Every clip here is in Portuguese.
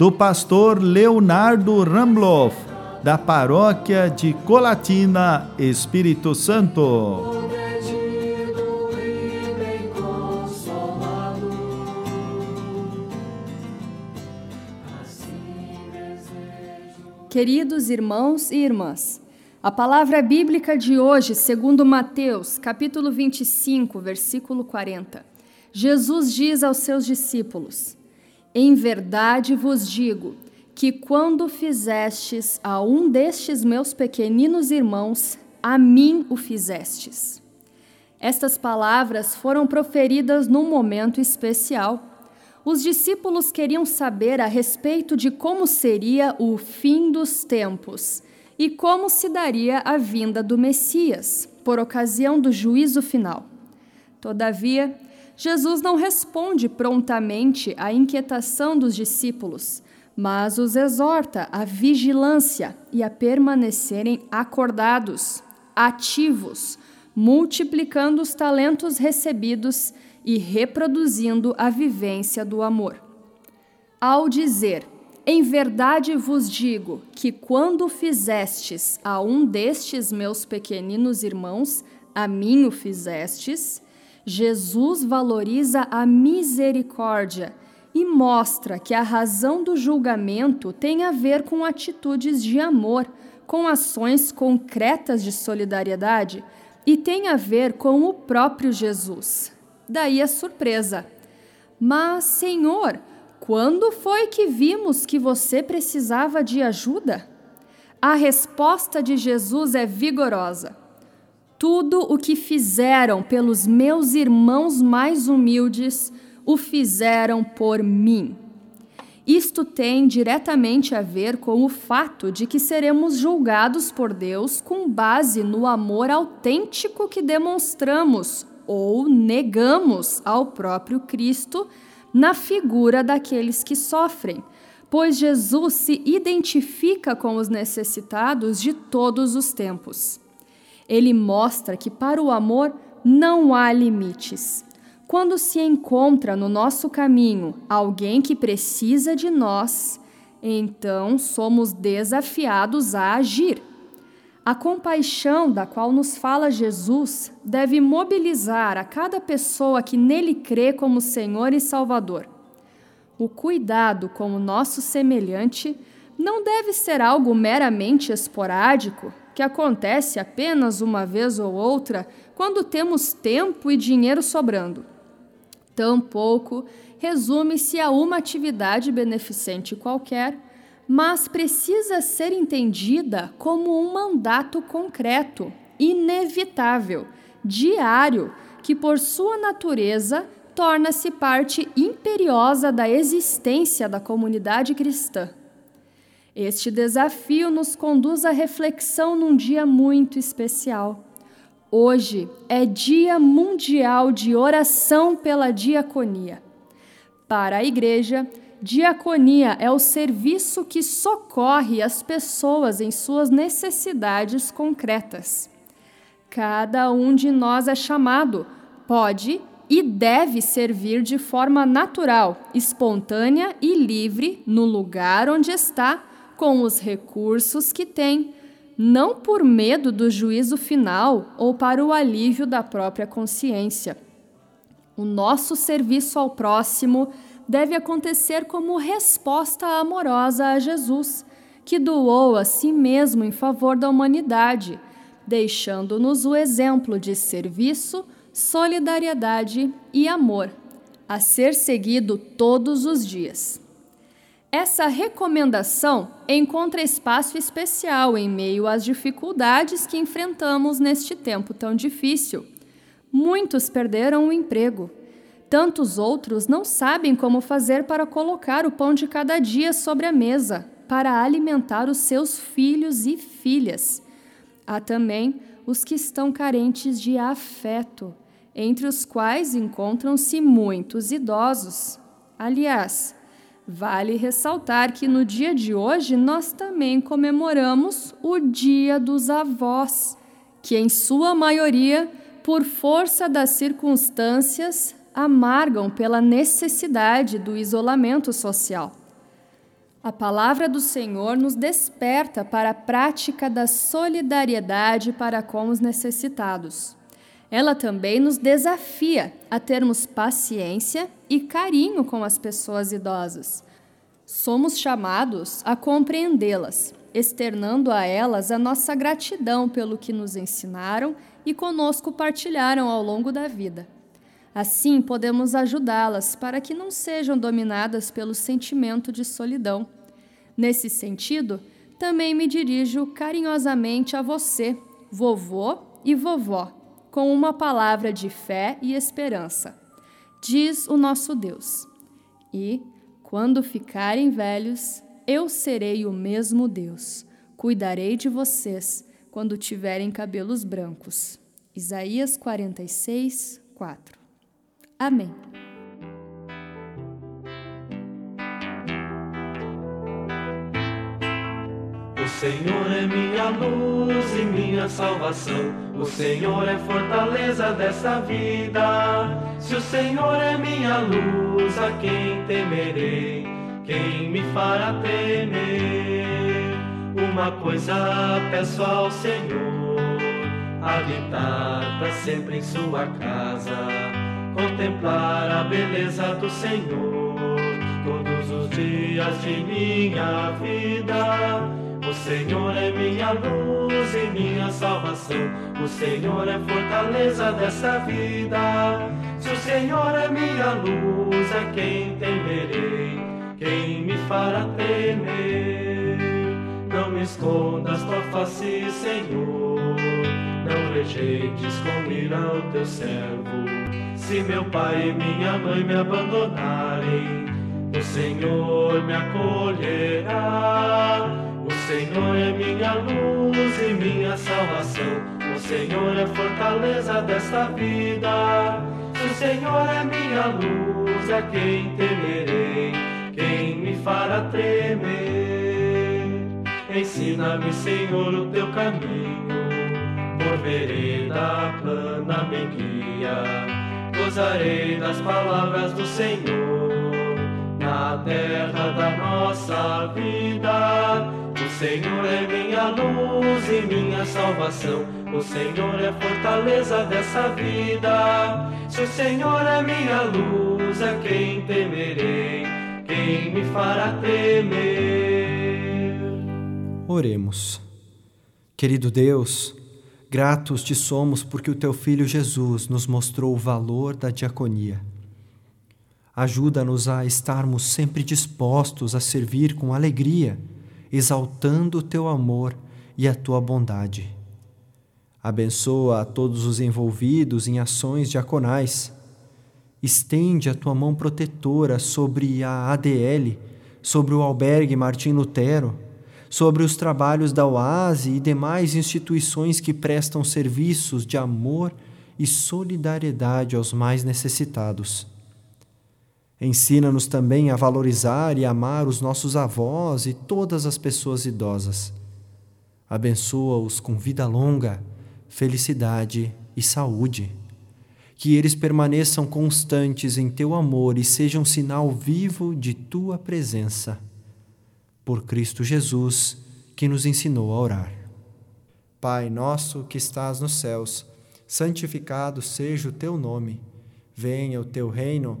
do pastor Leonardo Rambloff, da paróquia de Colatina, Espírito Santo. Queridos irmãos e irmãs, a palavra bíblica de hoje, segundo Mateus, capítulo 25, versículo 40 Jesus diz aos seus discípulos: Em verdade vos digo que quando fizestes a um destes meus pequeninos irmãos, a mim o fizestes. Estas palavras foram proferidas num momento especial. Os discípulos queriam saber a respeito de como seria o fim dos tempos e como se daria a vinda do Messias, por ocasião do juízo final. Todavia, Jesus não responde prontamente à inquietação dos discípulos, mas os exorta à vigilância e a permanecerem acordados, ativos, multiplicando os talentos recebidos e reproduzindo a vivência do amor. Ao dizer, em verdade vos digo que quando fizestes a um destes meus pequeninos irmãos, a mim o fizestes, Jesus valoriza a misericórdia e mostra que a razão do julgamento tem a ver com atitudes de amor, com ações concretas de solidariedade e tem a ver com o próprio Jesus. Daí a surpresa. Mas, Senhor, quando foi que vimos que você precisava de ajuda? A resposta de Jesus é vigorosa. Tudo o que fizeram pelos meus irmãos mais humildes, o fizeram por mim. Isto tem diretamente a ver com o fato de que seremos julgados por Deus com base no amor autêntico que demonstramos ou negamos ao próprio Cristo na figura daqueles que sofrem, pois Jesus se identifica com os necessitados de todos os tempos. Ele mostra que para o amor não há limites. Quando se encontra no nosso caminho alguém que precisa de nós, então somos desafiados a agir. A compaixão da qual nos fala Jesus deve mobilizar a cada pessoa que nele crê como Senhor e Salvador. O cuidado com o nosso semelhante não deve ser algo meramente esporádico, que acontece apenas uma vez ou outra quando temos tempo e dinheiro sobrando. Tampouco resume-se a uma atividade beneficente qualquer, mas precisa ser entendida como um mandato concreto, inevitável, diário, que por sua natureza torna-se parte imperiosa da existência da comunidade cristã. Este desafio nos conduz à reflexão num dia muito especial. Hoje é Dia Mundial de Oração pela Diaconia. Para a Igreja, diaconia é o serviço que socorre as pessoas em suas necessidades concretas. Cada um de nós é chamado, pode e deve servir de forma natural, espontânea e livre no lugar onde está com os recursos que tem, não por medo do juízo final ou para o alívio da própria consciência. O nosso serviço ao próximo deve acontecer como resposta amorosa a Jesus, que doou a si mesmo em favor da humanidade, deixando-nos o exemplo de serviço, solidariedade e amor, a ser seguido todos os dias. Essa recomendação encontra espaço especial em meio às dificuldades que enfrentamos neste tempo tão difícil. Muitos perderam o emprego, Tantos outros não sabem como fazer para colocar o pão de cada dia sobre a mesa, para alimentar os seus filhos e filhas. Há também os que estão carentes de afeto, entre os quais encontram-se muitos idosos. Aliás, vale ressaltar que no dia de hoje nós também comemoramos o Dia dos Avós, que em sua maioria, por força das circunstâncias, amargam pela necessidade do isolamento social. A palavra do Senhor nos desperta para a prática da solidariedade para com os necessitados. Ela também nos desafia a termos paciência e carinho com as pessoas idosas. Somos chamados a compreendê-las, externando a elas a nossa gratidão pelo que nos ensinaram e conosco partilharam ao longo da vida. Assim, podemos ajudá-las para que não sejam dominadas pelo sentimento de solidão. Nesse sentido, também me dirijo carinhosamente a você, vovô e vovó, com uma palavra de fé e esperança. Diz o nosso Deus. E, quando ficarem velhos, eu serei o mesmo Deus. Cuidarei de vocês quando tiverem cabelos brancos. Isaías 46, 4. Amém. Senhor é minha luz e minha salvação. O Senhor é fortaleza desta vida. Se o Senhor é minha luz, a quem temerei? Quem me fará temer? Uma coisa peço ao Senhor: habitar para sempre em sua casa contemplar a beleza do Senhor todos os dias de minha vida. O Senhor é minha luz e minha salvação. O Senhor é fortaleza dessa vida. Se o Senhor é minha luz, a quem temerei? Quem me fará temer? Não me escondas tua face, Senhor. Não rejeites com ira o teu servo. Se meu pai e minha mãe me abandonarem, o Senhor me acolherá. Senhor é minha luz e minha salvação. O Senhor é fortaleza desta vida. Se o Senhor é minha luz, a quem temerei? Quem me fará tremer? Ensina-me, Senhor, o teu caminho. Por vereda plana me guia gozarei das palavras do Senhor na terra da nossa vida. Senhor é minha luz e minha salvação. O Senhor é fortaleza dessa vida. Se o Senhor é minha luz, a quem temerei? Quem me fará temer? Oremos. Querido Deus, Gratos te somos porque o teu filho Jesus nos mostrou o valor da diaconia. Ajuda-nos a estarmos sempre dispostos a servir com alegria, exaltando o teu amor e a tua bondade. Abençoa a todos os envolvidos em ações diaconais. Estende a tua mão protetora sobre a ADL, sobre o albergue Martim Lutero sobre os trabalhos da OASE e demais instituições que prestam serviços de amor e solidariedade aos mais necessitados. Ensina-nos também a valorizar e amar os nossos avós e todas as pessoas idosas. Abençoa-os com vida longa, felicidade e saúde. Que eles permaneçam constantes em teu amor e sejam sinal vivo de tua presença por Cristo Jesus, que nos ensinou a orar. Pai nosso que estás nos céus, santificado seja o teu nome. Venha o teu reino,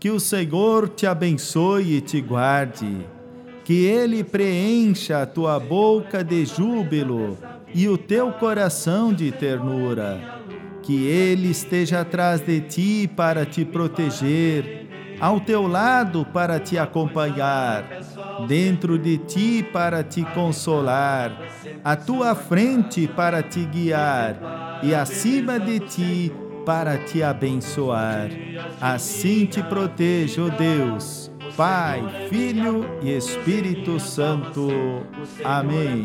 que o Senhor te abençoe e te guarde, que Ele preencha a tua boca de júbilo e o teu coração de ternura, que Ele esteja atrás de ti para te proteger, ao teu lado para te acompanhar, dentro de ti para te consolar, à tua frente para te guiar e acima de ti para te abençoar. Assim te proteja, Deus, Pai, Filho e Espírito Santo. Amém.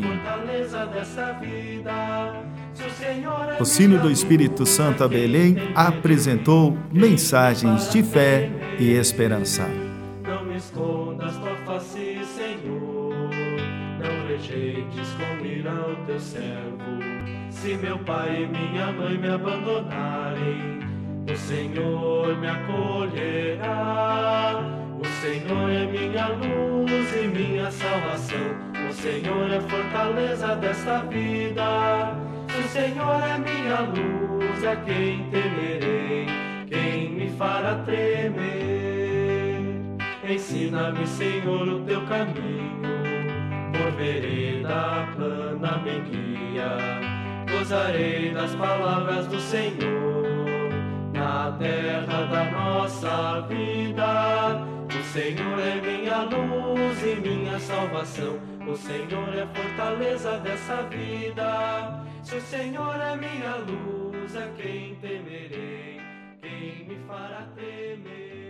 O sino do Espírito Santo a Belém apresentou mensagens de fé e esperança. Meu pai e minha mãe me abandonarem, o Senhor me acolherá. O Senhor é minha luz e minha salvação. O Senhor é fortaleza desta vida. O Senhor é minha luz, a quem temerei, quem me fará tremer. Ensina-me, Senhor, o teu caminho, por vereda plana me guia gozarei das palavras do Senhor na terra da nossa vida. O Senhor é minha luz e minha salvação. O Senhor é fortaleza dessa vida. Se o Senhor é minha luz, a quem temerei? Quem me fará temer?